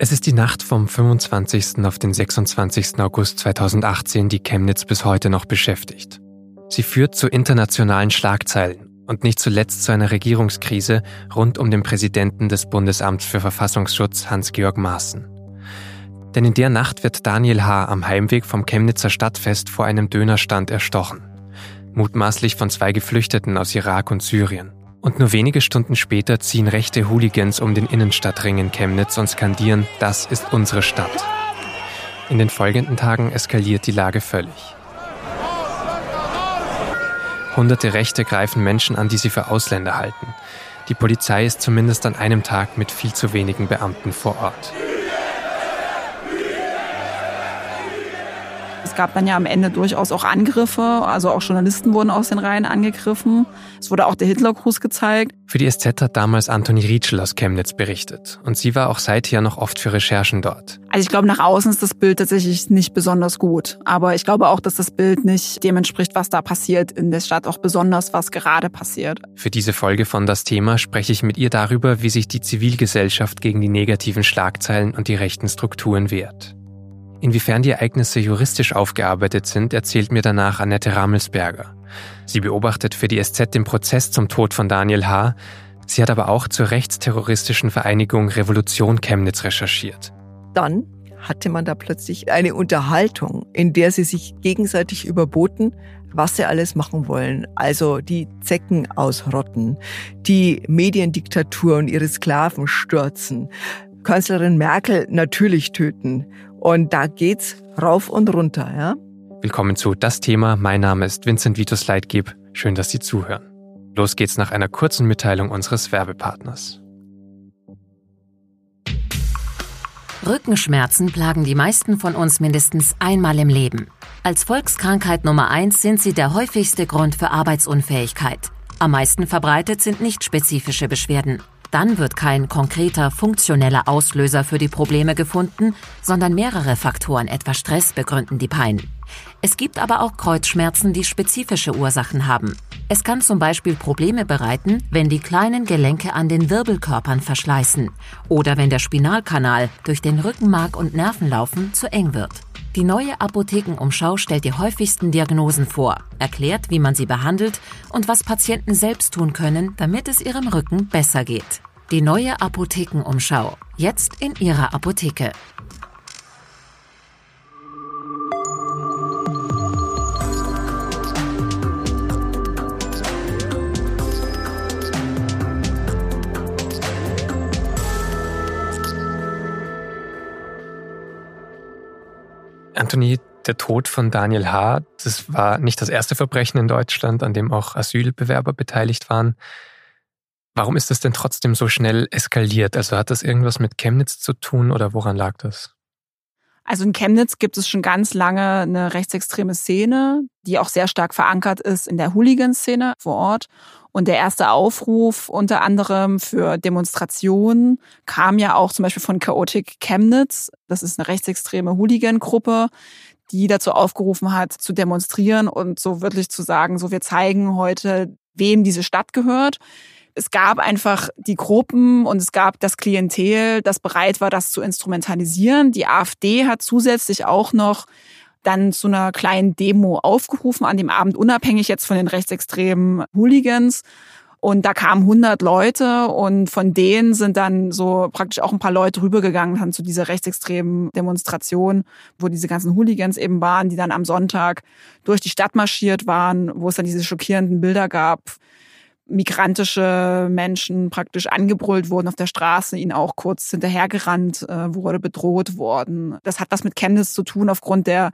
Es ist die Nacht vom 25. auf den 26. August 2018, die Chemnitz bis heute noch beschäftigt. Sie führt zu internationalen Schlagzeilen und nicht zuletzt zu einer Regierungskrise rund um den Präsidenten des Bundesamts für Verfassungsschutz Hans-Georg Maaßen. Denn in der Nacht wird Daniel H. am Heimweg vom Chemnitzer Stadtfest vor einem Dönerstand erstochen. Mutmaßlich von zwei Geflüchteten aus Irak und Syrien. Und nur wenige Stunden später ziehen rechte Hooligans um den Innenstadtring in Chemnitz und skandieren, das ist unsere Stadt. In den folgenden Tagen eskaliert die Lage völlig. Hunderte Rechte greifen Menschen an, die sie für Ausländer halten. Die Polizei ist zumindest an einem Tag mit viel zu wenigen Beamten vor Ort. Gab dann ja am Ende durchaus auch Angriffe, also auch Journalisten wurden aus den Reihen angegriffen. Es wurde auch der Hitlergruß gezeigt. Für die SZ hat damals Antoni Rietschel aus Chemnitz berichtet und sie war auch seither noch oft für Recherchen dort. Also ich glaube, nach außen ist das Bild tatsächlich nicht besonders gut, aber ich glaube auch, dass das Bild nicht dem entspricht, was da passiert in der Stadt, auch besonders was gerade passiert. Für diese Folge von Das Thema spreche ich mit ihr darüber, wie sich die Zivilgesellschaft gegen die negativen Schlagzeilen und die rechten Strukturen wehrt. Inwiefern die Ereignisse juristisch aufgearbeitet sind, erzählt mir danach Annette Ramelsberger. Sie beobachtet für die SZ den Prozess zum Tod von Daniel H. Sie hat aber auch zur rechtsterroristischen Vereinigung Revolution Chemnitz recherchiert. Dann hatte man da plötzlich eine Unterhaltung, in der sie sich gegenseitig überboten, was sie alles machen wollen. Also die Zecken ausrotten, die Mediendiktatur und ihre Sklaven stürzen, Kanzlerin Merkel natürlich töten und da geht's rauf und runter, ja? Willkommen zu Das Thema. Mein Name ist Vincent Vitus Leitgeb. Schön, dass Sie zuhören. Los geht's nach einer kurzen Mitteilung unseres Werbepartners. Rückenschmerzen plagen die meisten von uns mindestens einmal im Leben. Als Volkskrankheit Nummer eins sind sie der häufigste Grund für Arbeitsunfähigkeit. Am meisten verbreitet sind nicht spezifische Beschwerden. Dann wird kein konkreter funktioneller Auslöser für die Probleme gefunden, sondern mehrere Faktoren, etwa Stress, begründen die Pein. Es gibt aber auch Kreuzschmerzen, die spezifische Ursachen haben. Es kann zum Beispiel Probleme bereiten, wenn die kleinen Gelenke an den Wirbelkörpern verschleißen oder wenn der Spinalkanal durch den Rückenmark und Nervenlaufen zu eng wird. Die neue Apothekenumschau stellt die häufigsten Diagnosen vor, erklärt, wie man sie behandelt und was Patienten selbst tun können, damit es ihrem Rücken besser geht. Die neue Apothekenumschau. Jetzt in Ihrer Apotheke. Anthony, der Tod von Daniel H., das war nicht das erste Verbrechen in Deutschland, an dem auch Asylbewerber beteiligt waren. Warum ist das denn trotzdem so schnell eskaliert? Also hat das irgendwas mit Chemnitz zu tun oder woran lag das? Also in Chemnitz gibt es schon ganz lange eine rechtsextreme Szene, die auch sehr stark verankert ist in der Hooligan-Szene vor Ort. Und der erste Aufruf unter anderem für Demonstrationen kam ja auch zum Beispiel von Chaotic Chemnitz. Das ist eine rechtsextreme Hooligan-Gruppe, die dazu aufgerufen hat, zu demonstrieren und so wirklich zu sagen, so wir zeigen heute, wem diese Stadt gehört. Es gab einfach die Gruppen und es gab das Klientel, das bereit war, das zu instrumentalisieren. Die AfD hat zusätzlich auch noch dann zu einer kleinen Demo aufgerufen an dem Abend, unabhängig jetzt von den rechtsextremen Hooligans. Und da kamen 100 Leute und von denen sind dann so praktisch auch ein paar Leute rübergegangen dann zu dieser rechtsextremen Demonstration, wo diese ganzen Hooligans eben waren, die dann am Sonntag durch die Stadt marschiert waren, wo es dann diese schockierenden Bilder gab, migrantische Menschen praktisch angebrüllt wurden auf der Straße, ihnen auch kurz hinterhergerannt äh, wurde, bedroht worden. Das hat was mit Chemnitz zu tun aufgrund der,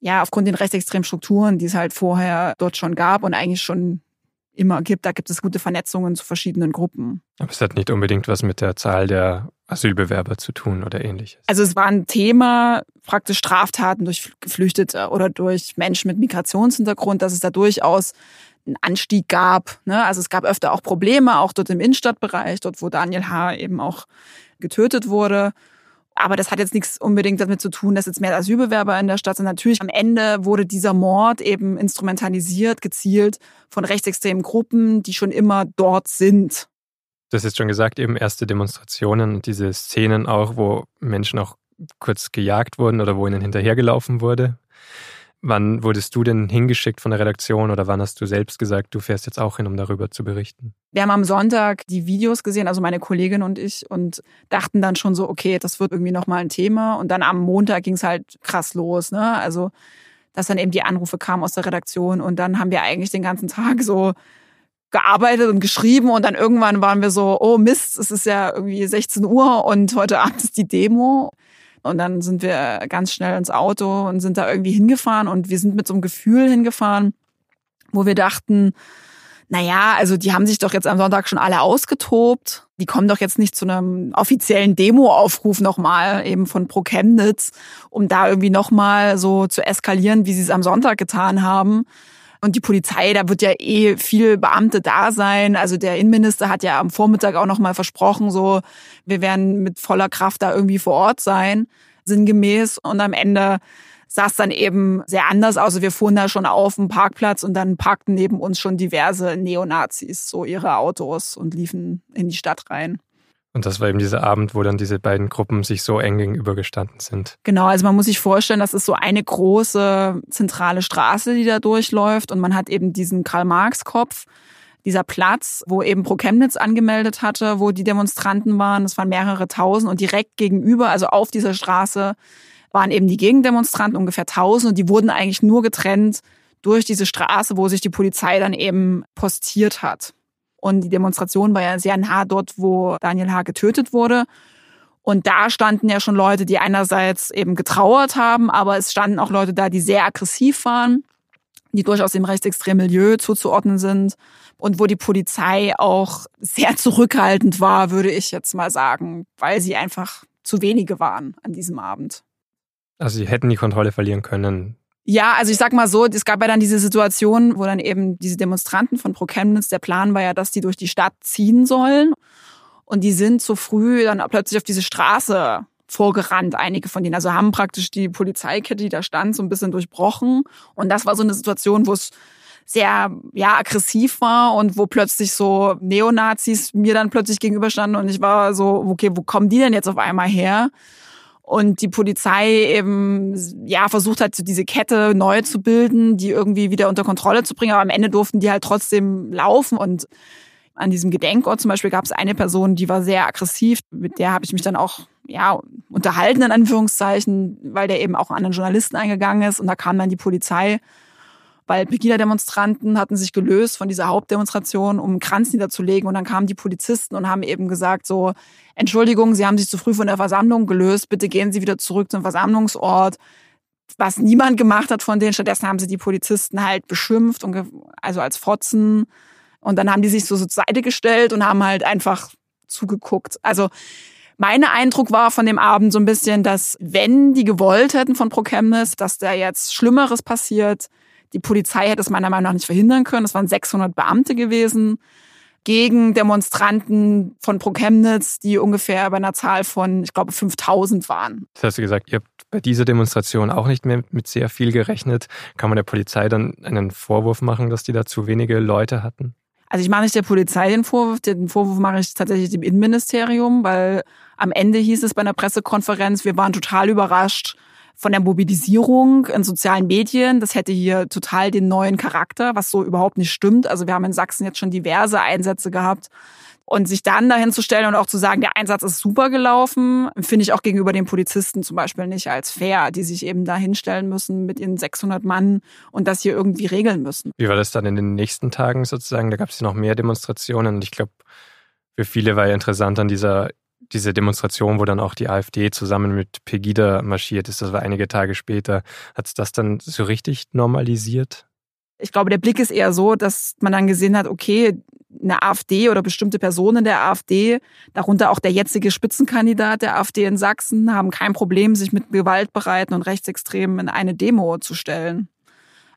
ja, aufgrund den rechtsextremen Strukturen, die es halt vorher dort schon gab und eigentlich schon immer gibt. Da gibt es gute Vernetzungen zu verschiedenen Gruppen. Aber es hat nicht unbedingt was mit der Zahl der Asylbewerber zu tun oder ähnliches. Also es war ein Thema, praktisch Straftaten durch Geflüchtete oder durch Menschen mit Migrationshintergrund, dass es da durchaus einen Anstieg gab. Ne? Also es gab öfter auch Probleme, auch dort im Innenstadtbereich, dort wo Daniel H. eben auch getötet wurde. Aber das hat jetzt nichts unbedingt damit zu tun, dass jetzt mehr Asylbewerber in der Stadt sind. Natürlich am Ende wurde dieser Mord eben instrumentalisiert, gezielt von rechtsextremen Gruppen, die schon immer dort sind. Hast jetzt schon gesagt, eben erste Demonstrationen und diese Szenen auch, wo Menschen auch kurz gejagt wurden oder wo ihnen hinterhergelaufen wurde. Wann wurdest du denn hingeschickt von der Redaktion oder wann hast du selbst gesagt, du fährst jetzt auch hin, um darüber zu berichten? Wir haben am Sonntag die Videos gesehen, also meine Kollegin und ich, und dachten dann schon so, okay, das wird irgendwie nochmal ein Thema. Und dann am Montag ging es halt krass los, ne? Also, dass dann eben die Anrufe kamen aus der Redaktion und dann haben wir eigentlich den ganzen Tag so gearbeitet und geschrieben und dann irgendwann waren wir so, oh Mist, es ist ja irgendwie 16 Uhr und heute Abend ist die Demo. Und dann sind wir ganz schnell ins Auto und sind da irgendwie hingefahren und wir sind mit so einem Gefühl hingefahren, wo wir dachten, naja, also die haben sich doch jetzt am Sonntag schon alle ausgetobt. Die kommen doch jetzt nicht zu einem offiziellen Demo-Aufruf nochmal eben von Pro Chemnitz, um da irgendwie nochmal so zu eskalieren, wie sie es am Sonntag getan haben. Und die Polizei, da wird ja eh viel Beamte da sein. Also der Innenminister hat ja am Vormittag auch noch mal versprochen, so wir werden mit voller Kraft da irgendwie vor Ort sein, sinngemäß. Und am Ende sah es dann eben sehr anders aus. Also wir fuhren da schon auf dem Parkplatz und dann parkten neben uns schon diverse Neonazis so ihre Autos und liefen in die Stadt rein. Und das war eben dieser Abend, wo dann diese beiden Gruppen sich so eng gegenübergestanden sind. Genau, also man muss sich vorstellen, das ist so eine große zentrale Straße, die da durchläuft und man hat eben diesen Karl-Marx-Kopf, dieser Platz, wo eben Pro Chemnitz angemeldet hatte, wo die Demonstranten waren. Das waren mehrere tausend und direkt gegenüber, also auf dieser Straße, waren eben die Gegendemonstranten, ungefähr tausend und die wurden eigentlich nur getrennt durch diese Straße, wo sich die Polizei dann eben postiert hat. Und die Demonstration war ja sehr nah dort, wo Daniel H. getötet wurde. Und da standen ja schon Leute, die einerseits eben getrauert haben, aber es standen auch Leute da, die sehr aggressiv waren, die durchaus dem rechtsextremen Milieu zuzuordnen sind und wo die Polizei auch sehr zurückhaltend war, würde ich jetzt mal sagen, weil sie einfach zu wenige waren an diesem Abend. Also sie hätten die Kontrolle verlieren können, ja, also ich sag mal so, es gab ja dann diese Situation, wo dann eben diese Demonstranten von Pro Chemnitz, der Plan war ja, dass die durch die Stadt ziehen sollen. Und die sind so früh dann plötzlich auf diese Straße vorgerannt, einige von denen. Also haben praktisch die Polizeikette, die da stand, so ein bisschen durchbrochen. Und das war so eine Situation, wo es sehr ja aggressiv war und wo plötzlich so Neonazis mir dann plötzlich gegenüberstanden und ich war so okay wo kommen die denn jetzt auf einmal her und die Polizei eben ja versucht hat, diese Kette neu zu bilden, die irgendwie wieder unter Kontrolle zu bringen. Aber am Ende durften die halt trotzdem laufen und an diesem Gedenkort zum Beispiel gab es eine Person, die war sehr aggressiv. Mit der habe ich mich dann auch ja unterhalten in Anführungszeichen, weil der eben auch an den Journalisten eingegangen ist und da kam dann die Polizei weil Pegida-Demonstranten hatten sich gelöst von dieser Hauptdemonstration, um einen Kranz niederzulegen. Und dann kamen die Polizisten und haben eben gesagt, so, Entschuldigung, Sie haben sich zu früh von der Versammlung gelöst, bitte gehen Sie wieder zurück zum Versammlungsort. Was niemand gemacht hat von denen. Stattdessen haben sie die Polizisten halt beschimpft und also als Fotzen. Und dann haben die sich so zur Seite gestellt und haben halt einfach zugeguckt. Also mein Eindruck war von dem Abend so ein bisschen, dass wenn die gewollt hätten von Pro Chemnitz, dass da jetzt Schlimmeres passiert, die Polizei hätte es meiner Meinung nach nicht verhindern können. Es waren 600 Beamte gewesen gegen Demonstranten von Pro Chemnitz, die ungefähr bei einer Zahl von, ich glaube, 5000 waren. Das hast du gesagt, ihr habt bei dieser Demonstration auch nicht mehr mit sehr viel gerechnet. Kann man der Polizei dann einen Vorwurf machen, dass die da zu wenige Leute hatten? Also ich mache nicht der Polizei den Vorwurf, den Vorwurf mache ich tatsächlich dem Innenministerium, weil am Ende hieß es bei einer Pressekonferenz, wir waren total überrascht, von der Mobilisierung in sozialen Medien. Das hätte hier total den neuen Charakter, was so überhaupt nicht stimmt. Also wir haben in Sachsen jetzt schon diverse Einsätze gehabt. Und sich dann dahin zu stellen und auch zu sagen, der Einsatz ist super gelaufen, finde ich auch gegenüber den Polizisten zum Beispiel nicht als fair, die sich eben da hinstellen müssen mit ihren 600 Mann und das hier irgendwie regeln müssen. Wie war das dann in den nächsten Tagen sozusagen? Da gab es ja noch mehr Demonstrationen und ich glaube, für viele war ja interessant an dieser diese Demonstration, wo dann auch die AfD zusammen mit Pegida marschiert ist, das war einige Tage später. Hat es das dann so richtig normalisiert? Ich glaube, der Blick ist eher so, dass man dann gesehen hat, okay, eine AfD oder bestimmte Personen der AfD, darunter auch der jetzige Spitzenkandidat der AfD in Sachsen, haben kein Problem, sich mit Gewaltbereiten und Rechtsextremen in eine Demo zu stellen.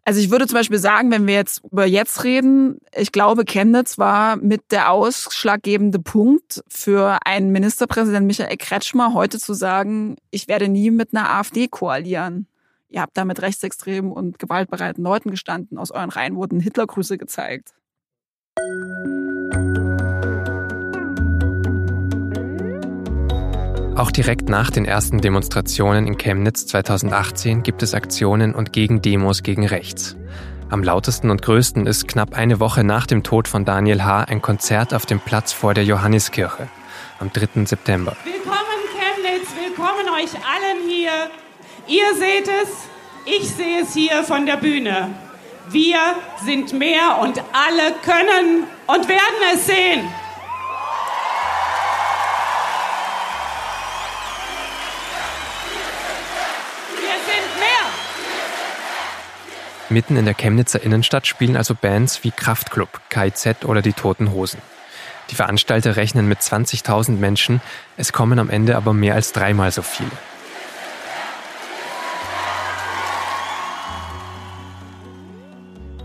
Also ich würde zum Beispiel sagen, wenn wir jetzt über jetzt reden, ich glaube, Chemnitz war mit der ausschlaggebende Punkt für einen Ministerpräsident Michael Kretschmer, heute zu sagen, ich werde nie mit einer AfD koalieren. Ihr habt da mit rechtsextremen und gewaltbereiten Leuten gestanden. Aus euren Reihen wurden Hitlergrüße gezeigt. Auch direkt nach den ersten Demonstrationen in Chemnitz 2018 gibt es Aktionen und Gegendemos gegen rechts. Am lautesten und größten ist knapp eine Woche nach dem Tod von Daniel H. ein Konzert auf dem Platz vor der Johanniskirche am 3. September. Willkommen Chemnitz, willkommen euch allen hier. Ihr seht es, ich sehe es hier von der Bühne. Wir sind mehr und alle können und werden es sehen. Mitten in der Chemnitzer Innenstadt spielen also Bands wie Kraftklub, KIZ oder die Toten Hosen. Die Veranstalter rechnen mit 20.000 Menschen, es kommen am Ende aber mehr als dreimal so viele.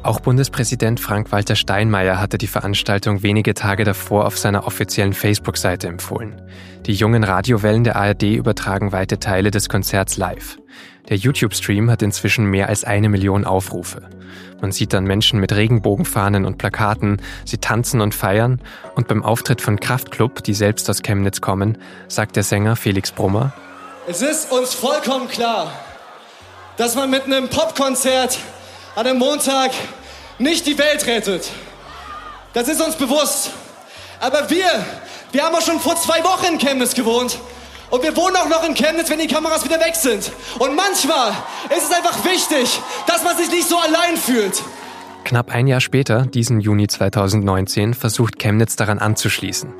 Auch Bundespräsident Frank-Walter Steinmeier hatte die Veranstaltung wenige Tage davor auf seiner offiziellen Facebook-Seite empfohlen. Die jungen Radiowellen der ARD übertragen weite Teile des Konzerts live. Der YouTube-Stream hat inzwischen mehr als eine Million Aufrufe. Man sieht dann Menschen mit Regenbogenfahnen und Plakaten, sie tanzen und feiern und beim Auftritt von Kraftklub, die selbst aus Chemnitz kommen, sagt der Sänger Felix Brummer, Es ist uns vollkommen klar, dass man mit einem Popkonzert an einem Montag nicht die Welt rettet. Das ist uns bewusst. Aber wir, wir haben auch schon vor zwei Wochen in Chemnitz gewohnt und wir wohnen auch noch in Chemnitz, wenn die Kameras wieder weg sind. Und manchmal ist es einfach wichtig, dass man sich nicht so allein fühlt. Knapp ein Jahr später, diesen Juni 2019, versucht Chemnitz daran anzuschließen.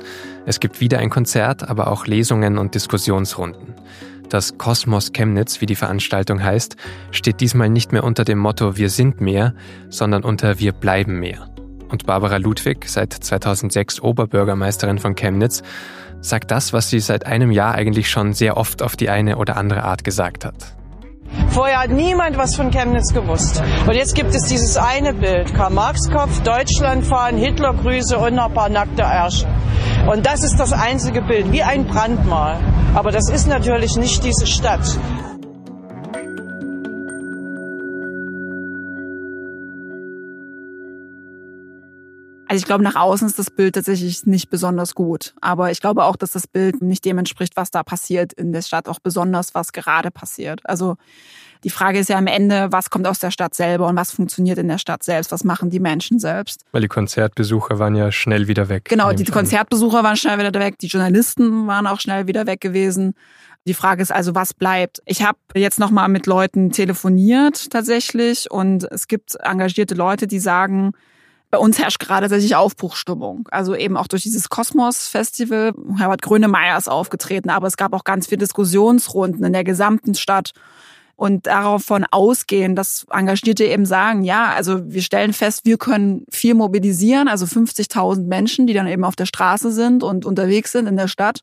Es gibt wieder ein Konzert, aber auch Lesungen und Diskussionsrunden. Das Kosmos Chemnitz, wie die Veranstaltung heißt, steht diesmal nicht mehr unter dem Motto Wir sind mehr, sondern unter Wir bleiben mehr. Und Barbara Ludwig, seit 2006 Oberbürgermeisterin von Chemnitz, sagt das, was sie seit einem Jahr eigentlich schon sehr oft auf die eine oder andere Art gesagt hat. Vorher hat niemand was von Chemnitz gewusst. Und jetzt gibt es dieses eine Bild. Karl-Marx-Kopf, Deutschland fahren, Hitlergrüße und ein paar nackte Ärsche. Und das ist das einzige Bild, wie ein Brandmal. Aber das ist natürlich nicht diese Stadt. Also ich glaube, nach außen ist das Bild tatsächlich nicht besonders gut. Aber ich glaube auch, dass das Bild nicht dem entspricht, was da passiert in der Stadt, auch besonders, was gerade passiert. Also die Frage ist ja am Ende, was kommt aus der Stadt selber und was funktioniert in der Stadt selbst? Was machen die Menschen selbst? Weil die Konzertbesucher waren ja schnell wieder weg. Genau, die Konzertbesucher waren schnell wieder weg, die Journalisten waren auch schnell wieder weg gewesen. Die Frage ist also, was bleibt? Ich habe jetzt nochmal mit Leuten telefoniert tatsächlich und es gibt engagierte Leute, die sagen, bei uns herrscht gerade tatsächlich Aufbruchstimmung. Also eben auch durch dieses Kosmos-Festival. Herbert Grönemeyer ist aufgetreten, aber es gab auch ganz viele Diskussionsrunden in der gesamten Stadt. Und davon ausgehen, dass Engagierte eben sagen, ja, also wir stellen fest, wir können viel mobilisieren, also 50.000 Menschen, die dann eben auf der Straße sind und unterwegs sind in der Stadt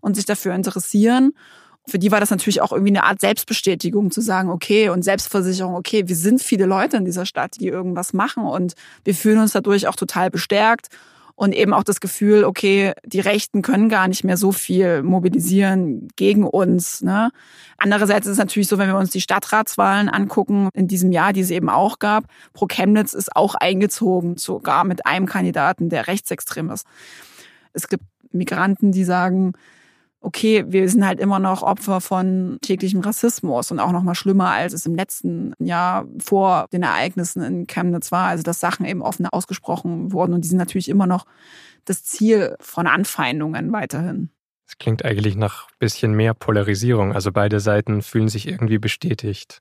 und sich dafür interessieren für die war das natürlich auch irgendwie eine Art Selbstbestätigung zu sagen, okay, und Selbstversicherung, okay, wir sind viele Leute in dieser Stadt, die irgendwas machen und wir fühlen uns dadurch auch total bestärkt und eben auch das Gefühl, okay, die Rechten können gar nicht mehr so viel mobilisieren gegen uns. Ne? Andererseits ist es natürlich so, wenn wir uns die Stadtratswahlen angucken in diesem Jahr, die es eben auch gab, Pro Chemnitz ist auch eingezogen, sogar mit einem Kandidaten, der rechtsextrem ist. Es gibt Migranten, die sagen, okay, wir sind halt immer noch Opfer von täglichem Rassismus und auch noch mal schlimmer, als es im letzten Jahr vor den Ereignissen in Chemnitz war. Also dass Sachen eben offen ausgesprochen wurden und die sind natürlich immer noch das Ziel von Anfeindungen weiterhin. Es klingt eigentlich nach bisschen mehr Polarisierung. Also beide Seiten fühlen sich irgendwie bestätigt.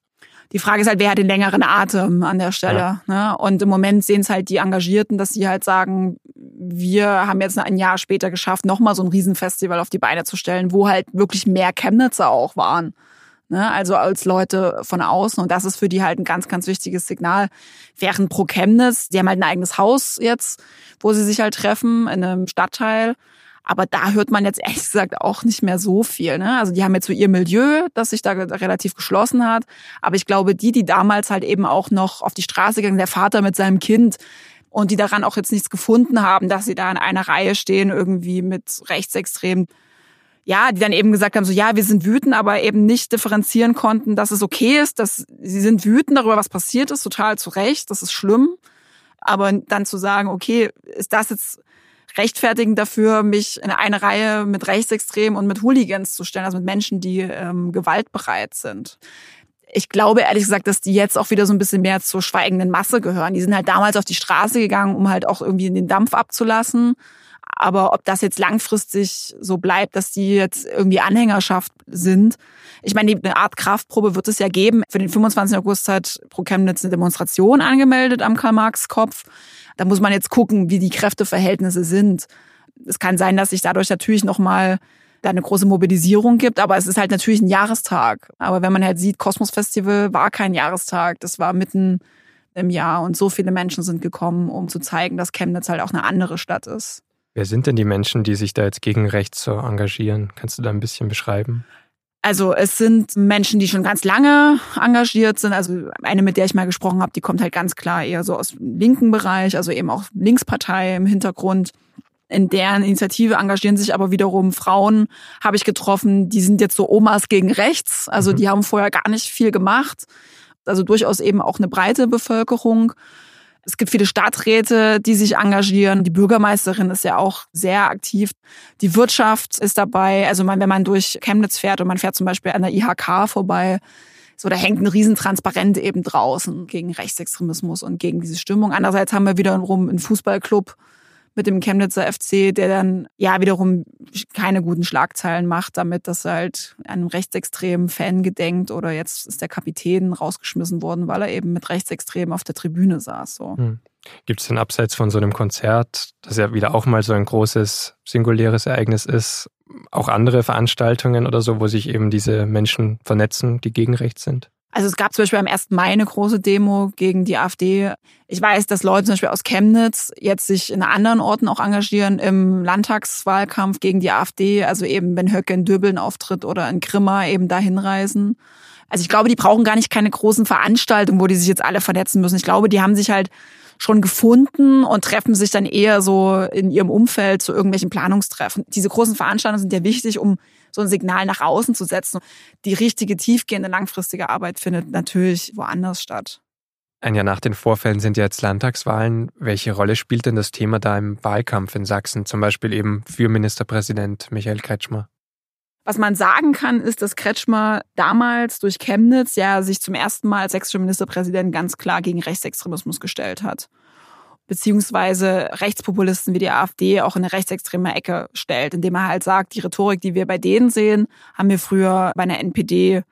Die Frage ist halt, wer hat den längeren Atem an der Stelle? Ja. Ne? Und im Moment sehen es halt die Engagierten, dass sie halt sagen, wir haben jetzt ein Jahr später geschafft, nochmal so ein Riesenfestival auf die Beine zu stellen, wo halt wirklich mehr Chemnitzer auch waren. Ne? Also als Leute von außen. Und das ist für die halt ein ganz, ganz wichtiges Signal. Während pro Chemnitz, die haben halt ein eigenes Haus jetzt, wo sie sich halt treffen, in einem Stadtteil. Aber da hört man jetzt ehrlich gesagt auch nicht mehr so viel. Ne? Also die haben jetzt so ihr Milieu, das sich da relativ geschlossen hat. Aber ich glaube, die, die damals halt eben auch noch auf die Straße gegangen, der Vater mit seinem Kind, und die daran auch jetzt nichts gefunden haben, dass sie da in einer Reihe stehen, irgendwie mit Rechtsextremen. Ja, die dann eben gesagt haben, so ja, wir sind wütend, aber eben nicht differenzieren konnten, dass es okay ist, dass sie sind wütend darüber, was passiert ist, total zu Recht, das ist schlimm. Aber dann zu sagen, okay, ist das jetzt rechtfertigen dafür, mich in eine Reihe mit Rechtsextremen und mit Hooligans zu stellen, also mit Menschen, die ähm, gewaltbereit sind. Ich glaube ehrlich gesagt, dass die jetzt auch wieder so ein bisschen mehr zur schweigenden Masse gehören. Die sind halt damals auf die Straße gegangen, um halt auch irgendwie den Dampf abzulassen. Aber ob das jetzt langfristig so bleibt, dass die jetzt irgendwie Anhängerschaft sind, ich meine, eine Art Kraftprobe wird es ja geben. Für den 25. August hat Pro Chemnitz eine Demonstration angemeldet am Karl-Marx-Kopf. Da muss man jetzt gucken, wie die Kräfteverhältnisse sind. Es kann sein, dass sich dadurch natürlich nochmal da eine große Mobilisierung gibt, aber es ist halt natürlich ein Jahrestag. Aber wenn man halt sieht, Kosmos Festival war kein Jahrestag, das war mitten im Jahr und so viele Menschen sind gekommen, um zu zeigen, dass Chemnitz halt auch eine andere Stadt ist. Wer sind denn die Menschen, die sich da jetzt gegen rechts so engagieren? Kannst du da ein bisschen beschreiben? Also es sind Menschen, die schon ganz lange engagiert sind. Also eine, mit der ich mal gesprochen habe, die kommt halt ganz klar eher so aus dem linken Bereich, also eben auch Linkspartei im Hintergrund. In deren Initiative engagieren sich aber wiederum Frauen, habe ich getroffen, die sind jetzt so Omas gegen rechts. Also mhm. die haben vorher gar nicht viel gemacht. Also durchaus eben auch eine breite Bevölkerung. Es gibt viele Stadträte, die sich engagieren. Die Bürgermeisterin ist ja auch sehr aktiv. Die Wirtschaft ist dabei. Also wenn man durch Chemnitz fährt und man fährt zum Beispiel an der IHK vorbei, so da hängt ein Riesentransparent eben draußen gegen Rechtsextremismus und gegen diese Stimmung. Andererseits haben wir wiederum einen Fußballclub, mit dem Chemnitzer FC, der dann ja wiederum keine guten Schlagzeilen macht, damit das halt einem rechtsextremen Fan gedenkt oder jetzt ist der Kapitän rausgeschmissen worden, weil er eben mit Rechtsextremen auf der Tribüne saß. So. Hm. Gibt es denn abseits von so einem Konzert, das ja wieder auch mal so ein großes singuläres Ereignis ist, auch andere Veranstaltungen oder so, wo sich eben diese Menschen vernetzen, die gegen rechts sind? Also es gab zum Beispiel am 1. Mai eine große Demo gegen die AfD. Ich weiß, dass Leute zum Beispiel aus Chemnitz jetzt sich in anderen Orten auch engagieren im Landtagswahlkampf gegen die AfD. Also eben, wenn Höcke in Döbeln auftritt oder in Grimma eben dahin reisen. Also ich glaube, die brauchen gar nicht keine großen Veranstaltungen, wo die sich jetzt alle vernetzen müssen. Ich glaube, die haben sich halt schon gefunden und treffen sich dann eher so in ihrem Umfeld zu irgendwelchen Planungstreffen. Diese großen Veranstaltungen sind ja wichtig, um so ein Signal nach außen zu setzen. Die richtige, tiefgehende, langfristige Arbeit findet natürlich woanders statt. Ein Jahr nach den Vorfällen sind jetzt Landtagswahlen. Welche Rolle spielt denn das Thema da im Wahlkampf in Sachsen, zum Beispiel eben für Ministerpräsident Michael Kretschmer? Was man sagen kann, ist, dass Kretschmer damals durch Chemnitz ja sich zum ersten Mal als sächsischer Ministerpräsident ganz klar gegen Rechtsextremismus gestellt hat. Beziehungsweise Rechtspopulisten wie die AfD auch in eine rechtsextreme Ecke stellt, indem er halt sagt, die Rhetorik, die wir bei denen sehen, haben wir früher bei einer NPD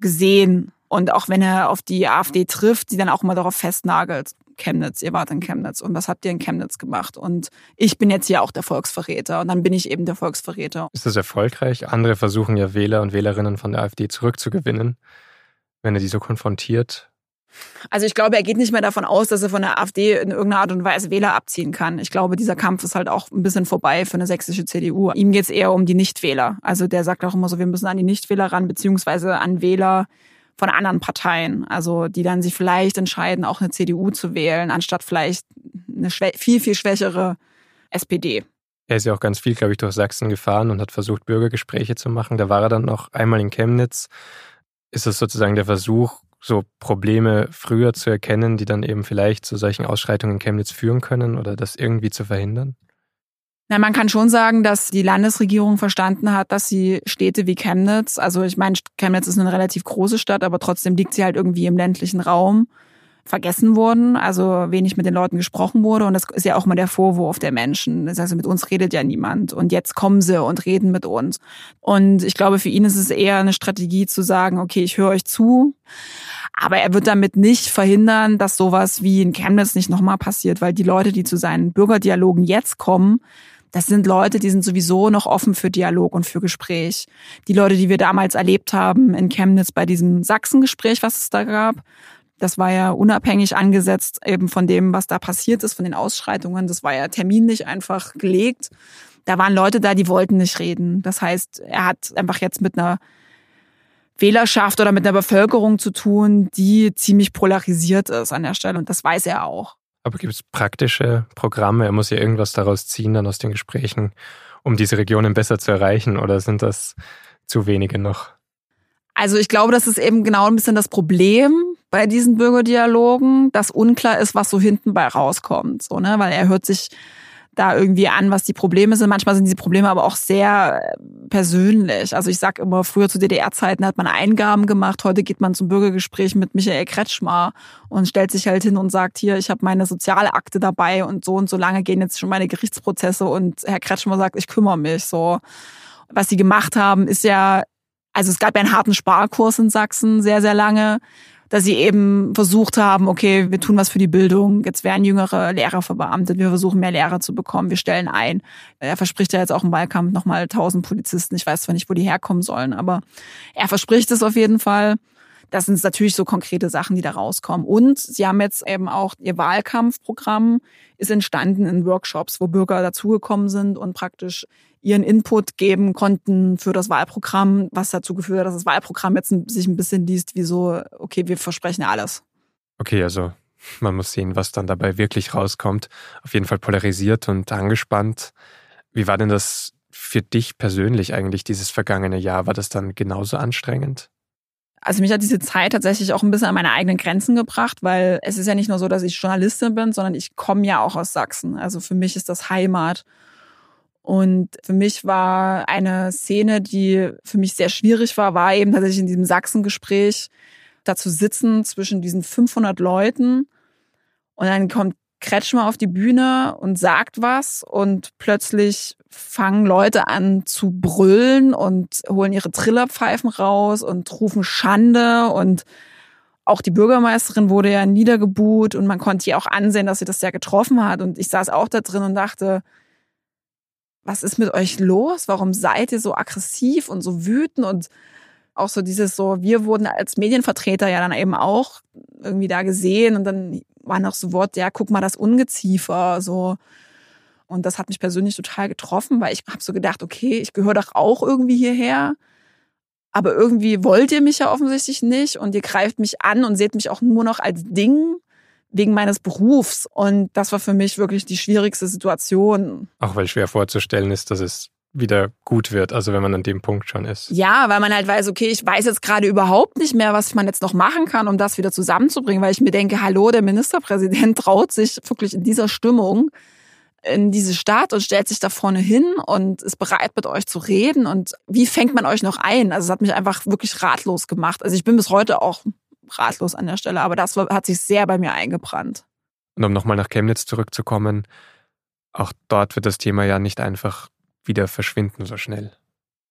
gesehen. Und auch wenn er auf die AfD trifft, die dann auch immer darauf festnagelt. Chemnitz, ihr wart in Chemnitz und was habt ihr in Chemnitz gemacht? Und ich bin jetzt hier auch der Volksverräter und dann bin ich eben der Volksverräter. Ist das erfolgreich? Andere versuchen ja Wähler und Wählerinnen von der AfD zurückzugewinnen, wenn er die so konfrontiert. Also ich glaube, er geht nicht mehr davon aus, dass er von der AfD in irgendeiner Art und Weise Wähler abziehen kann. Ich glaube, dieser Kampf ist halt auch ein bisschen vorbei für eine sächsische CDU. Ihm geht es eher um die Nichtwähler. Also der sagt auch immer so, wir müssen an die Nichtwähler ran, beziehungsweise an Wähler, von anderen Parteien, also die dann sich vielleicht entscheiden, auch eine CDU zu wählen, anstatt vielleicht eine viel, viel schwächere SPD. Er ist ja auch ganz viel, glaube ich, durch Sachsen gefahren und hat versucht, Bürgergespräche zu machen. Da war er dann noch einmal in Chemnitz. Ist es sozusagen der Versuch, so Probleme früher zu erkennen, die dann eben vielleicht zu solchen Ausschreitungen in Chemnitz führen können oder das irgendwie zu verhindern? Na, man kann schon sagen, dass die Landesregierung verstanden hat, dass sie Städte wie Chemnitz, also ich meine, Chemnitz ist eine relativ große Stadt, aber trotzdem liegt sie halt irgendwie im ländlichen Raum, vergessen wurden, also wenig mit den Leuten gesprochen wurde. Und das ist ja auch mal der Vorwurf der Menschen. Das heißt, mit uns redet ja niemand. Und jetzt kommen sie und reden mit uns. Und ich glaube, für ihn ist es eher eine Strategie zu sagen, okay, ich höre euch zu. Aber er wird damit nicht verhindern, dass sowas wie in Chemnitz nicht nochmal passiert, weil die Leute, die zu seinen Bürgerdialogen jetzt kommen, das sind Leute, die sind sowieso noch offen für Dialog und für Gespräch. Die Leute, die wir damals erlebt haben in Chemnitz bei diesem Sachsengespräch, was es da gab, das war ja unabhängig angesetzt eben von dem, was da passiert ist, von den Ausschreitungen. Das war ja terminlich einfach gelegt. Da waren Leute da, die wollten nicht reden. Das heißt, er hat einfach jetzt mit einer Wählerschaft oder mit einer Bevölkerung zu tun, die ziemlich polarisiert ist an der Stelle. Und das weiß er auch. Aber gibt es praktische Programme? Er muss ja irgendwas daraus ziehen, dann aus den Gesprächen, um diese Regionen besser zu erreichen, oder sind das zu wenige noch? Also ich glaube, das ist eben genau ein bisschen das Problem bei diesen Bürgerdialogen, dass unklar ist, was so hinten bei rauskommt. So, ne? Weil er hört sich da irgendwie an, was die Probleme sind. Manchmal sind diese Probleme aber auch sehr äh, persönlich. Also ich sag immer, früher zu DDR-Zeiten hat man Eingaben gemacht, heute geht man zum Bürgergespräch mit Michael Kretschmer und stellt sich halt hin und sagt, hier, ich habe meine Sozialakte dabei und so und so lange gehen jetzt schon meine Gerichtsprozesse und Herr Kretschmer sagt, ich kümmere mich so. Was sie gemacht haben, ist ja, also es gab ja einen harten Sparkurs in Sachsen sehr, sehr lange dass sie eben versucht haben, okay, wir tun was für die Bildung, jetzt werden jüngere Lehrer verbeamtet, wir versuchen mehr Lehrer zu bekommen, wir stellen ein. Er verspricht ja jetzt auch im Wahlkampf nochmal tausend Polizisten. Ich weiß zwar nicht, wo die herkommen sollen, aber er verspricht es auf jeden Fall. Das sind natürlich so konkrete Sachen, die da rauskommen. Und sie haben jetzt eben auch ihr Wahlkampfprogramm ist entstanden in Workshops, wo Bürger dazugekommen sind und praktisch ihren Input geben konnten für das Wahlprogramm, was dazu geführt hat, dass das Wahlprogramm jetzt sich ein bisschen liest wie so, okay, wir versprechen alles. Okay, also man muss sehen, was dann dabei wirklich rauskommt. Auf jeden Fall polarisiert und angespannt. Wie war denn das für dich persönlich eigentlich dieses vergangene Jahr? War das dann genauso anstrengend? Also mich hat diese Zeit tatsächlich auch ein bisschen an meine eigenen Grenzen gebracht, weil es ist ja nicht nur so, dass ich Journalistin bin, sondern ich komme ja auch aus Sachsen. Also für mich ist das Heimat. Und für mich war eine Szene, die für mich sehr schwierig war, war eben tatsächlich in diesem Sachsengespräch da zu sitzen zwischen diesen 500 Leuten. Und dann kommt Kretschmer auf die Bühne und sagt was und plötzlich fangen Leute an zu brüllen und holen ihre Trillerpfeifen raus und rufen Schande und auch die Bürgermeisterin wurde ja niedergebuht und man konnte ihr auch ansehen, dass sie das sehr getroffen hat und ich saß auch da drin und dachte, was ist mit euch los? Warum seid ihr so aggressiv und so wütend und auch so dieses so, wir wurden als Medienvertreter ja dann eben auch irgendwie da gesehen und dann war noch so Wort, ja, guck mal das Ungeziefer, so. Und das hat mich persönlich total getroffen, weil ich habe so gedacht, okay, ich gehöre doch auch irgendwie hierher. Aber irgendwie wollt ihr mich ja offensichtlich nicht und ihr greift mich an und seht mich auch nur noch als Ding wegen meines Berufs. Und das war für mich wirklich die schwierigste Situation. Auch weil schwer vorzustellen ist, dass es wieder gut wird, also wenn man an dem Punkt schon ist. Ja, weil man halt weiß, okay, ich weiß jetzt gerade überhaupt nicht mehr, was man jetzt noch machen kann, um das wieder zusammenzubringen, weil ich mir denke, hallo, der Ministerpräsident traut sich wirklich in dieser Stimmung in diese Stadt und stellt sich da vorne hin und ist bereit, mit euch zu reden. Und wie fängt man euch noch ein? Also es hat mich einfach wirklich ratlos gemacht. Also ich bin bis heute auch ratlos an der Stelle, aber das hat sich sehr bei mir eingebrannt. Und um nochmal nach Chemnitz zurückzukommen, auch dort wird das Thema ja nicht einfach wieder verschwinden so schnell.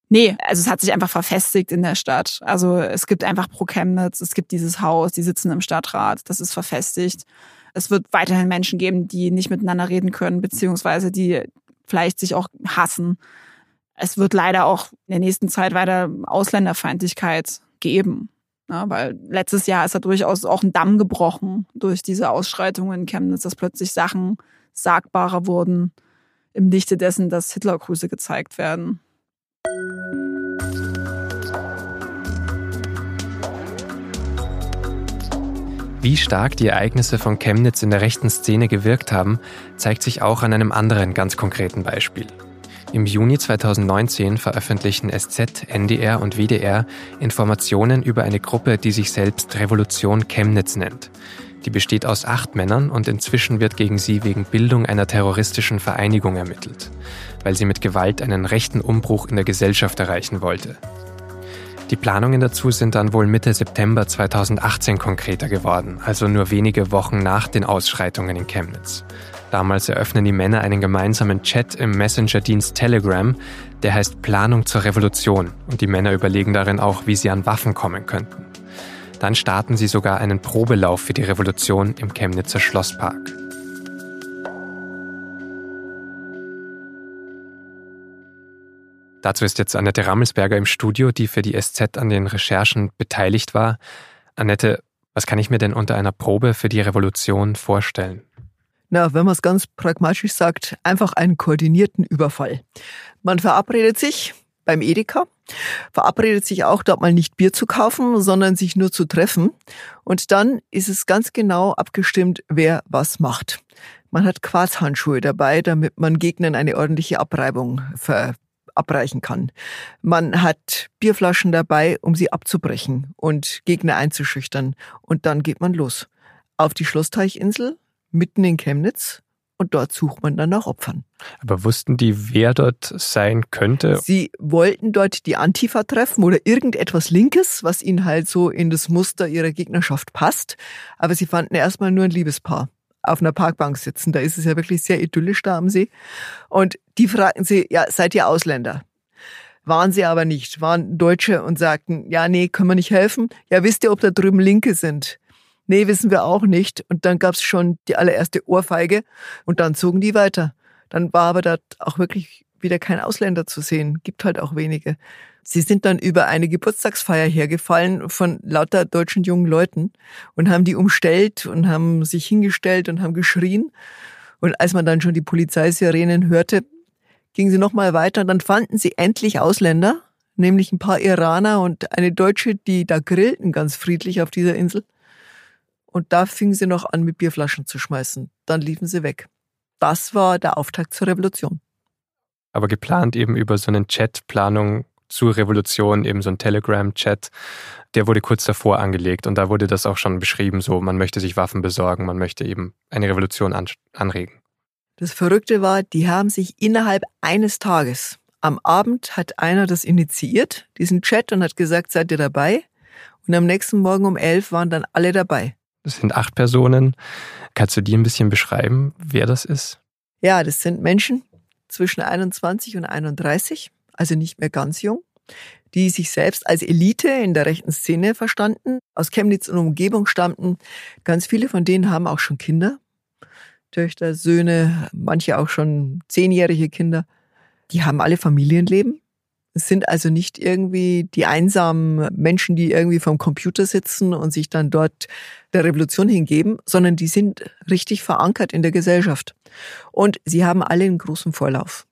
Nee, also es hat sich einfach verfestigt in der Stadt. Also es gibt einfach Pro Chemnitz, es gibt dieses Haus, die sitzen im Stadtrat, das ist verfestigt. Es wird weiterhin Menschen geben, die nicht miteinander reden können, beziehungsweise die vielleicht sich auch hassen. Es wird leider auch in der nächsten Zeit weiter Ausländerfeindlichkeit geben. Ja, weil letztes Jahr ist da durchaus auch ein Damm gebrochen durch diese Ausschreitungen in Chemnitz, dass plötzlich Sachen sagbarer wurden im Lichte dessen, dass Hitlergrüße gezeigt werden. Wie stark die Ereignisse von Chemnitz in der rechten Szene gewirkt haben, zeigt sich auch an einem anderen ganz konkreten Beispiel. Im Juni 2019 veröffentlichen SZ, NDR und WDR Informationen über eine Gruppe, die sich selbst Revolution Chemnitz nennt. Die besteht aus acht Männern und inzwischen wird gegen sie wegen Bildung einer terroristischen Vereinigung ermittelt, weil sie mit Gewalt einen rechten Umbruch in der Gesellschaft erreichen wollte. Die Planungen dazu sind dann wohl Mitte September 2018 konkreter geworden, also nur wenige Wochen nach den Ausschreitungen in Chemnitz. Damals eröffnen die Männer einen gemeinsamen Chat im Messenger-Dienst Telegram, der heißt Planung zur Revolution und die Männer überlegen darin auch, wie sie an Waffen kommen könnten. Dann starten sie sogar einen Probelauf für die Revolution im Chemnitzer Schlosspark. Dazu ist jetzt Annette Rammelsberger im Studio, die für die SZ an den Recherchen beteiligt war. Annette, was kann ich mir denn unter einer Probe für die Revolution vorstellen? Na, wenn man es ganz pragmatisch sagt, einfach einen koordinierten Überfall. Man verabredet sich beim Edeka, verabredet sich auch, dort mal nicht Bier zu kaufen, sondern sich nur zu treffen. Und dann ist es ganz genau abgestimmt, wer was macht. Man hat Quarzhandschuhe dabei, damit man Gegnern eine ordentliche Abreibung verabreichen kann. Man hat Bierflaschen dabei, um sie abzubrechen und Gegner einzuschüchtern. Und dann geht man los. Auf die Schlossteichinsel, mitten in Chemnitz und dort sucht man dann nach Opfern. Aber wussten die, wer dort sein könnte? Sie wollten dort die Antifa treffen oder irgendetwas Linkes, was ihnen halt so in das Muster ihrer Gegnerschaft passt. Aber sie fanden erstmal nur ein Liebespaar auf einer Parkbank sitzen. Da ist es ja wirklich sehr idyllisch da am See. Und die fragten sie, ja, seid ihr Ausländer? Waren sie aber nicht, waren Deutsche und sagten, ja, nee, können wir nicht helfen. Ja, wisst ihr, ob da drüben Linke sind? Nee, wissen wir auch nicht. Und dann gab's schon die allererste Ohrfeige und dann zogen die weiter. Dann war aber da auch wirklich wieder kein Ausländer zu sehen. Gibt halt auch wenige. Sie sind dann über eine Geburtstagsfeier hergefallen von lauter deutschen jungen Leuten und haben die umstellt und haben sich hingestellt und haben geschrien. Und als man dann schon die Polizeisirenen hörte, gingen sie nochmal weiter und dann fanden sie endlich Ausländer, nämlich ein paar Iraner und eine Deutsche, die da grillten ganz friedlich auf dieser Insel. Und da fingen sie noch an, mit Bierflaschen zu schmeißen. Dann liefen sie weg. Das war der Auftakt zur Revolution. Aber geplant eben über so eine Chatplanung zur Revolution, eben so ein Telegram-Chat, der wurde kurz davor angelegt und da wurde das auch schon beschrieben, so man möchte sich Waffen besorgen, man möchte eben eine Revolution an, anregen. Das Verrückte war, die haben sich innerhalb eines Tages, am Abend hat einer das initiiert, diesen Chat, und hat gesagt, seid ihr dabei? Und am nächsten Morgen um elf waren dann alle dabei. Das sind acht Personen. Kannst du die ein bisschen beschreiben, wer das ist? Ja, das sind Menschen zwischen 21 und 31 also nicht mehr ganz jung, die sich selbst als Elite in der rechten Szene verstanden, aus Chemnitz und Umgebung stammten. Ganz viele von denen haben auch schon Kinder, Töchter, Söhne, manche auch schon zehnjährige Kinder. Die haben alle Familienleben. Es sind also nicht irgendwie die einsamen Menschen, die irgendwie vom Computer sitzen und sich dann dort der Revolution hingeben, sondern die sind richtig verankert in der Gesellschaft. Und sie haben alle einen großen Vorlauf.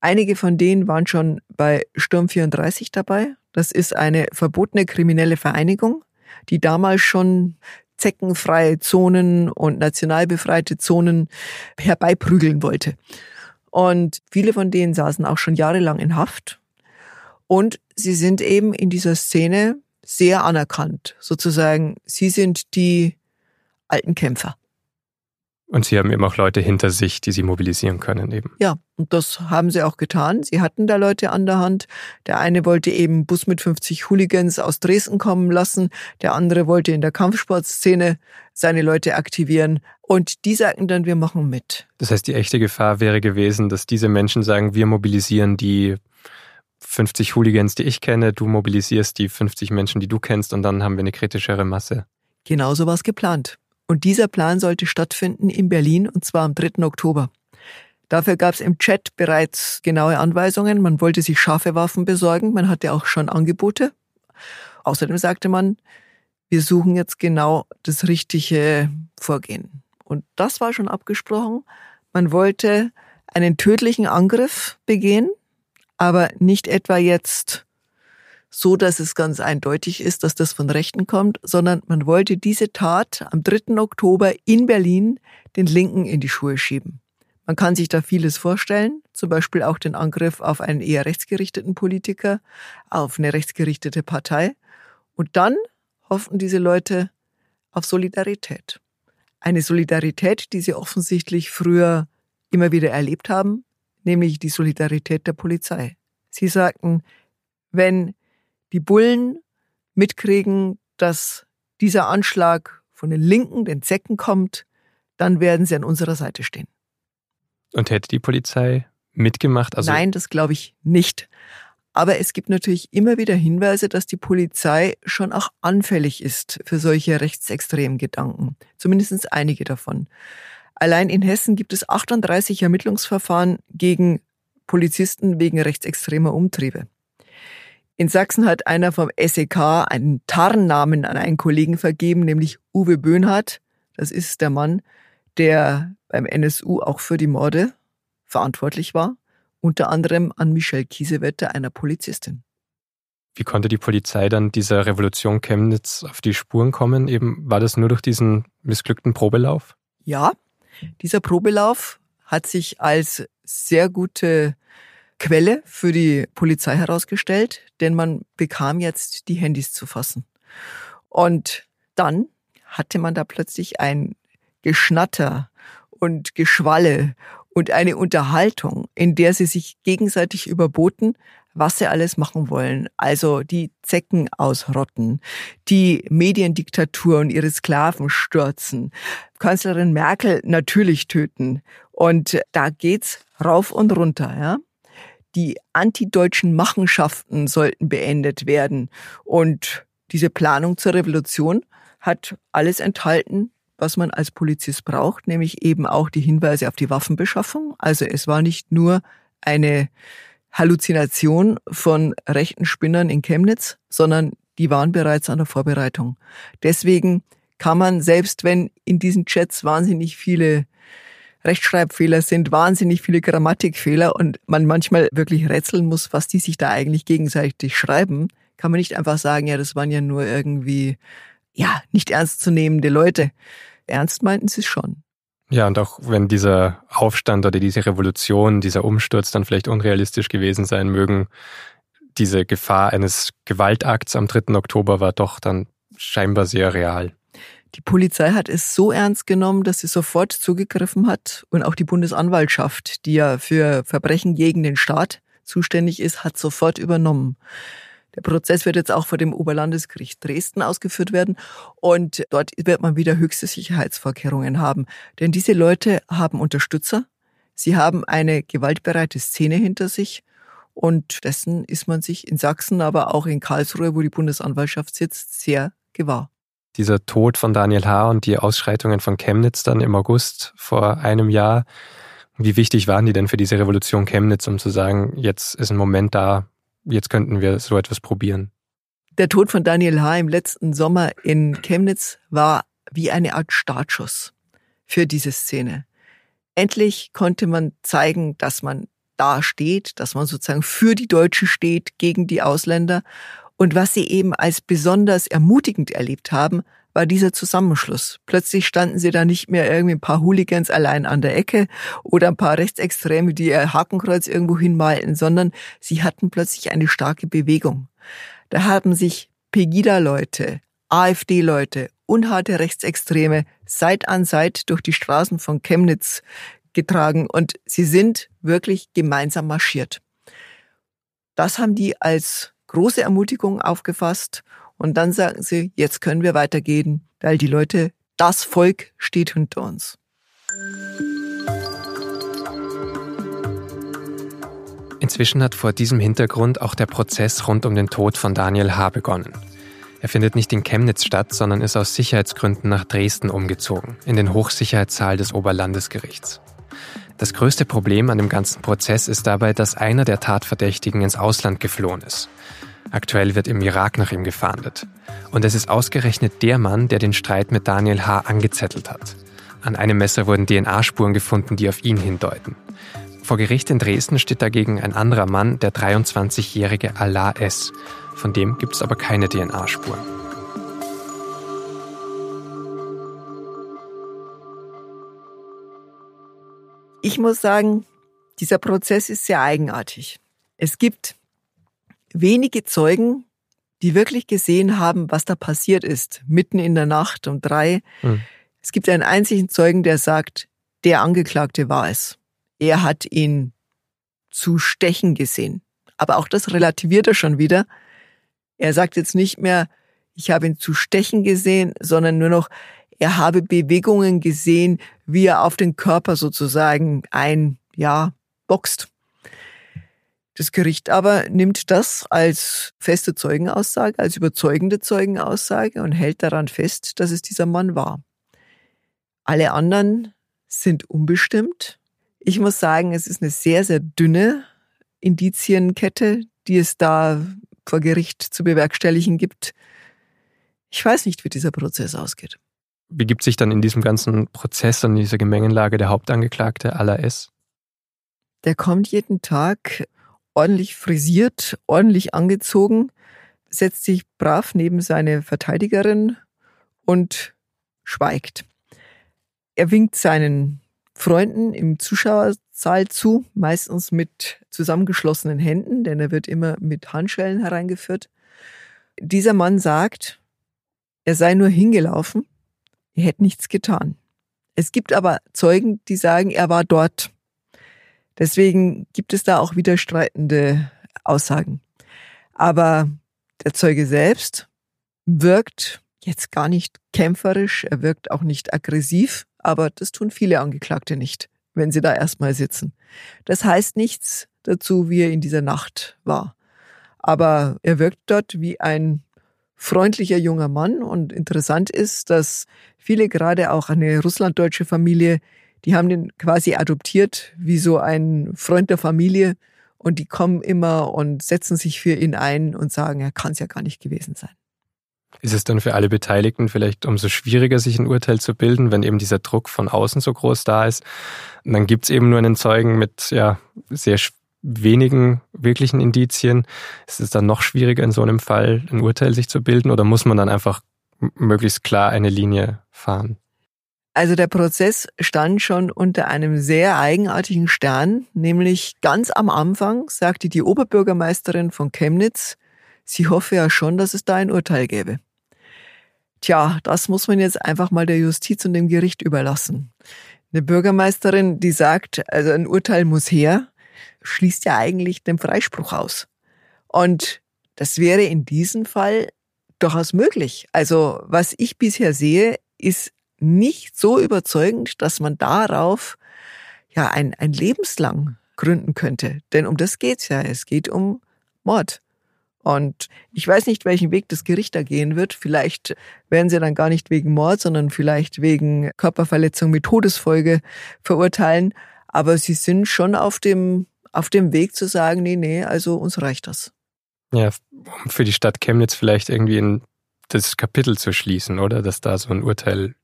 Einige von denen waren schon bei Sturm 34 dabei. Das ist eine verbotene kriminelle Vereinigung, die damals schon zeckenfreie Zonen und national befreite Zonen herbeiprügeln wollte. Und viele von denen saßen auch schon jahrelang in Haft. Und sie sind eben in dieser Szene sehr anerkannt. Sozusagen, sie sind die alten Kämpfer. Und Sie haben eben auch Leute hinter sich, die Sie mobilisieren können eben. Ja, und das haben Sie auch getan. Sie hatten da Leute an der Hand. Der eine wollte eben Bus mit 50 Hooligans aus Dresden kommen lassen. Der andere wollte in der Kampfsportszene seine Leute aktivieren. Und die sagten dann, wir machen mit. Das heißt, die echte Gefahr wäre gewesen, dass diese Menschen sagen, wir mobilisieren die 50 Hooligans, die ich kenne, du mobilisierst die 50 Menschen, die du kennst, und dann haben wir eine kritischere Masse. Genauso war es geplant. Und dieser Plan sollte stattfinden in Berlin und zwar am 3. Oktober. Dafür gab es im Chat bereits genaue Anweisungen. Man wollte sich scharfe Waffen besorgen. Man hatte auch schon Angebote. Außerdem sagte man, wir suchen jetzt genau das richtige Vorgehen. Und das war schon abgesprochen. Man wollte einen tödlichen Angriff begehen, aber nicht etwa jetzt so, dass es ganz eindeutig ist, dass das von Rechten kommt, sondern man wollte diese Tat am 3. Oktober in Berlin den Linken in die Schuhe schieben. Man kann sich da vieles vorstellen, zum Beispiel auch den Angriff auf einen eher rechtsgerichteten Politiker, auf eine rechtsgerichtete Partei. Und dann hofften diese Leute auf Solidarität. Eine Solidarität, die sie offensichtlich früher immer wieder erlebt haben, nämlich die Solidarität der Polizei. Sie sagten, wenn die Bullen mitkriegen, dass dieser Anschlag von den Linken, den Zecken kommt, dann werden sie an unserer Seite stehen. Und hätte die Polizei mitgemacht? Also Nein, das glaube ich nicht. Aber es gibt natürlich immer wieder Hinweise, dass die Polizei schon auch anfällig ist für solche rechtsextremen Gedanken. Zumindest einige davon. Allein in Hessen gibt es 38 Ermittlungsverfahren gegen Polizisten wegen rechtsextremer Umtriebe. In Sachsen hat einer vom SEK einen Tarnnamen an einen Kollegen vergeben, nämlich Uwe Böhnhardt. Das ist der Mann, der beim NSU auch für die Morde verantwortlich war, unter anderem an Michelle Kiesewetter, einer Polizistin. Wie konnte die Polizei dann dieser Revolution Chemnitz auf die Spuren kommen? Eben war das nur durch diesen missglückten Probelauf? Ja, dieser Probelauf hat sich als sehr gute Quelle für die Polizei herausgestellt, denn man bekam jetzt die Handys zu fassen. Und dann hatte man da plötzlich ein Geschnatter und Geschwalle und eine Unterhaltung, in der sie sich gegenseitig überboten, was sie alles machen wollen. Also die Zecken ausrotten, die Mediendiktatur und ihre Sklaven stürzen, Kanzlerin Merkel natürlich töten. Und da geht's rauf und runter, ja. Die antideutschen Machenschaften sollten beendet werden. Und diese Planung zur Revolution hat alles enthalten, was man als Polizist braucht, nämlich eben auch die Hinweise auf die Waffenbeschaffung. Also es war nicht nur eine Halluzination von rechten Spinnern in Chemnitz, sondern die waren bereits an der Vorbereitung. Deswegen kann man, selbst wenn in diesen Chats wahnsinnig viele Rechtschreibfehler sind, wahnsinnig viele Grammatikfehler und man manchmal wirklich rätseln muss, was die sich da eigentlich gegenseitig schreiben, kann man nicht einfach sagen, ja, das waren ja nur irgendwie, ja, nicht ernstzunehmende Leute. Ernst meinten sie es schon. Ja, und auch wenn dieser Aufstand oder diese Revolution, dieser Umsturz dann vielleicht unrealistisch gewesen sein mögen, diese Gefahr eines Gewaltakts am 3. Oktober war doch dann scheinbar sehr real. Die Polizei hat es so ernst genommen, dass sie sofort zugegriffen hat und auch die Bundesanwaltschaft, die ja für Verbrechen gegen den Staat zuständig ist, hat sofort übernommen. Der Prozess wird jetzt auch vor dem Oberlandesgericht Dresden ausgeführt werden und dort wird man wieder höchste Sicherheitsvorkehrungen haben. Denn diese Leute haben Unterstützer, sie haben eine gewaltbereite Szene hinter sich und dessen ist man sich in Sachsen, aber auch in Karlsruhe, wo die Bundesanwaltschaft sitzt, sehr gewahr dieser Tod von Daniel H. und die Ausschreitungen von Chemnitz dann im August vor einem Jahr, wie wichtig waren die denn für diese Revolution Chemnitz, um zu sagen, jetzt ist ein Moment da, jetzt könnten wir so etwas probieren? Der Tod von Daniel H. im letzten Sommer in Chemnitz war wie eine Art Startschuss für diese Szene. Endlich konnte man zeigen, dass man da steht, dass man sozusagen für die Deutschen steht, gegen die Ausländer und was sie eben als besonders ermutigend erlebt haben, war dieser Zusammenschluss. Plötzlich standen sie da nicht mehr irgendwie ein paar Hooligans allein an der Ecke oder ein paar Rechtsextreme, die ihr Hakenkreuz irgendwo hinmalten, sondern sie hatten plötzlich eine starke Bewegung. Da haben sich Pegida-Leute, AfD-Leute, unharte Rechtsextreme Seit an Seit durch die Straßen von Chemnitz getragen und sie sind wirklich gemeinsam marschiert. Das haben die als große Ermutigung aufgefasst und dann sagen sie, jetzt können wir weitergehen, weil die Leute, das Volk steht hinter uns. Inzwischen hat vor diesem Hintergrund auch der Prozess rund um den Tod von Daniel H. begonnen. Er findet nicht in Chemnitz statt, sondern ist aus Sicherheitsgründen nach Dresden umgezogen, in den Hochsicherheitssaal des Oberlandesgerichts. Das größte Problem an dem ganzen Prozess ist dabei, dass einer der Tatverdächtigen ins Ausland geflohen ist. Aktuell wird im Irak nach ihm gefahndet. Und es ist ausgerechnet der Mann, der den Streit mit Daniel H. angezettelt hat. An einem Messer wurden DNA-Spuren gefunden, die auf ihn hindeuten. Vor Gericht in Dresden steht dagegen ein anderer Mann, der 23-jährige Allah S. Von dem gibt es aber keine DNA-Spuren. Ich muss sagen, dieser Prozess ist sehr eigenartig. Es gibt wenige Zeugen, die wirklich gesehen haben, was da passiert ist, mitten in der Nacht um drei. Mhm. Es gibt einen einzigen Zeugen, der sagt, der Angeklagte war es. Er hat ihn zu stechen gesehen. Aber auch das relativiert er schon wieder. Er sagt jetzt nicht mehr, ich habe ihn zu stechen gesehen, sondern nur noch, er habe Bewegungen gesehen, wie er auf den Körper sozusagen ein, ja, boxt. Das Gericht aber nimmt das als feste Zeugenaussage, als überzeugende Zeugenaussage und hält daran fest, dass es dieser Mann war. Alle anderen sind unbestimmt. Ich muss sagen, es ist eine sehr, sehr dünne Indizienkette, die es da vor Gericht zu bewerkstelligen gibt. Ich weiß nicht, wie dieser Prozess ausgeht. Wie gibt sich dann in diesem ganzen Prozess und dieser Gemengenlage der Hauptangeklagte aller S? Der kommt jeden Tag ordentlich frisiert, ordentlich angezogen, setzt sich brav neben seine Verteidigerin und schweigt. Er winkt seinen Freunden im Zuschauersaal zu, meistens mit zusammengeschlossenen Händen, denn er wird immer mit Handschellen hereingeführt. Dieser Mann sagt, er sei nur hingelaufen, er hätte nichts getan. Es gibt aber Zeugen, die sagen, er war dort. Deswegen gibt es da auch widerstreitende Aussagen. Aber der Zeuge selbst wirkt jetzt gar nicht kämpferisch, er wirkt auch nicht aggressiv, aber das tun viele Angeklagte nicht, wenn sie da erstmal sitzen. Das heißt nichts dazu, wie er in dieser Nacht war. Aber er wirkt dort wie ein freundlicher junger Mann und interessant ist, dass viele gerade auch eine russlanddeutsche Familie, die haben den quasi adoptiert wie so ein Freund der Familie und die kommen immer und setzen sich für ihn ein und sagen, er kann es ja gar nicht gewesen sein. Ist es dann für alle Beteiligten vielleicht umso schwieriger, sich ein Urteil zu bilden, wenn eben dieser Druck von außen so groß da ist? Und dann gibt es eben nur einen Zeugen mit ja sehr wenigen wirklichen Indizien. Ist es dann noch schwieriger, in so einem Fall ein Urteil sich zu bilden oder muss man dann einfach möglichst klar eine Linie fahren? Also der Prozess stand schon unter einem sehr eigenartigen Stern, nämlich ganz am Anfang sagte die Oberbürgermeisterin von Chemnitz, sie hoffe ja schon, dass es da ein Urteil gäbe. Tja, das muss man jetzt einfach mal der Justiz und dem Gericht überlassen. Eine Bürgermeisterin, die sagt, also ein Urteil muss her, schließt ja eigentlich den Freispruch aus. Und das wäre in diesem Fall durchaus möglich. Also was ich bisher sehe, ist nicht so überzeugend, dass man darauf ja ein, ein lebenslang gründen könnte. Denn um das geht's ja. Es geht um Mord. Und ich weiß nicht, welchen Weg das Gericht da gehen wird. Vielleicht werden sie dann gar nicht wegen Mord, sondern vielleicht wegen Körperverletzung mit Todesfolge verurteilen. Aber sie sind schon auf dem, auf dem Weg zu sagen, nee, nee, also uns reicht das. Ja, um für die Stadt Chemnitz vielleicht irgendwie in das Kapitel zu schließen, oder? Dass da so ein Urteil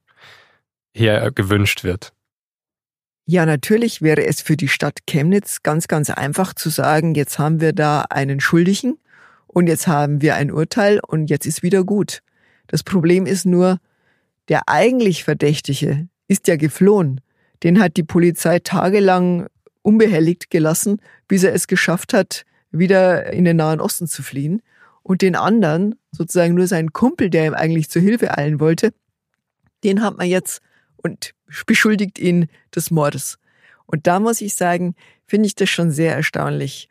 her gewünscht wird? Ja, natürlich wäre es für die Stadt Chemnitz ganz, ganz einfach zu sagen, jetzt haben wir da einen Schuldigen und jetzt haben wir ein Urteil und jetzt ist wieder gut. Das Problem ist nur, der eigentlich Verdächtige ist ja geflohen. Den hat die Polizei tagelang unbehelligt gelassen, bis er es geschafft hat, wieder in den Nahen Osten zu fliehen. Und den anderen, sozusagen nur seinen Kumpel, der ihm eigentlich zur Hilfe eilen wollte, den hat man jetzt und beschuldigt ihn des Mordes. Und da muss ich sagen, finde ich das schon sehr erstaunlich.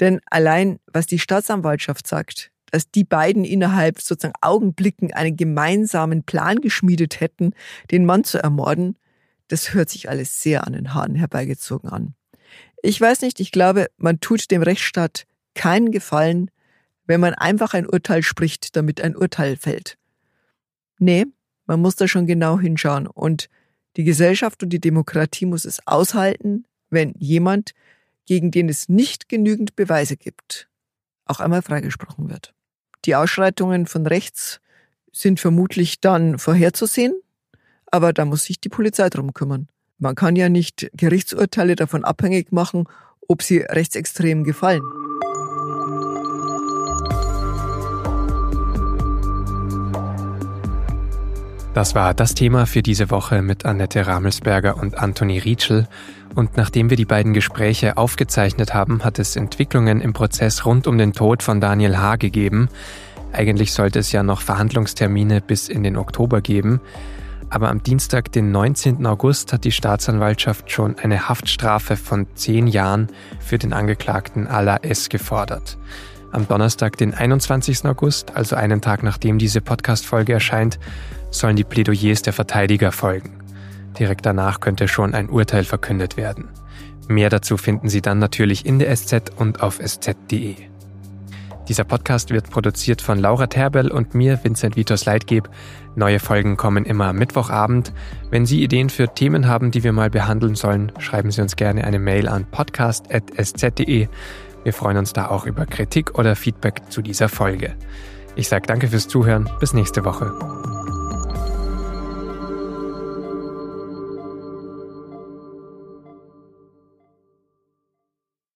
Denn allein, was die Staatsanwaltschaft sagt, dass die beiden innerhalb sozusagen Augenblicken einen gemeinsamen Plan geschmiedet hätten, den Mann zu ermorden, das hört sich alles sehr an den Haaren herbeigezogen an. Ich weiß nicht, ich glaube, man tut dem Rechtsstaat keinen Gefallen, wenn man einfach ein Urteil spricht, damit ein Urteil fällt. Nee, man muss da schon genau hinschauen. Und die Gesellschaft und die Demokratie muss es aushalten, wenn jemand, gegen den es nicht genügend Beweise gibt, auch einmal freigesprochen wird. Die Ausschreitungen von rechts sind vermutlich dann vorherzusehen, aber da muss sich die Polizei drum kümmern. Man kann ja nicht Gerichtsurteile davon abhängig machen, ob sie rechtsextrem gefallen. Das war das Thema für diese Woche mit Annette Ramelsberger und Anthony Rietschel. Und nachdem wir die beiden Gespräche aufgezeichnet haben, hat es Entwicklungen im Prozess rund um den Tod von Daniel H. gegeben. Eigentlich sollte es ja noch Verhandlungstermine bis in den Oktober geben. Aber am Dienstag, den 19. August, hat die Staatsanwaltschaft schon eine Haftstrafe von zehn Jahren für den Angeklagten Ala S. gefordert. Am Donnerstag, den 21. August, also einen Tag nachdem diese Podcast-Folge erscheint, sollen die Plädoyers der Verteidiger folgen. Direkt danach könnte schon ein Urteil verkündet werden. Mehr dazu finden Sie dann natürlich in der SZ und auf sz.de. Dieser Podcast wird produziert von Laura Terbel und mir, Vincent Vitos Leitgeb. Neue Folgen kommen immer am Mittwochabend. Wenn Sie Ideen für Themen haben, die wir mal behandeln sollen, schreiben Sie uns gerne eine Mail an podcast.sz.de. Wir freuen uns da auch über Kritik oder Feedback zu dieser Folge. Ich sage danke fürs Zuhören. Bis nächste Woche.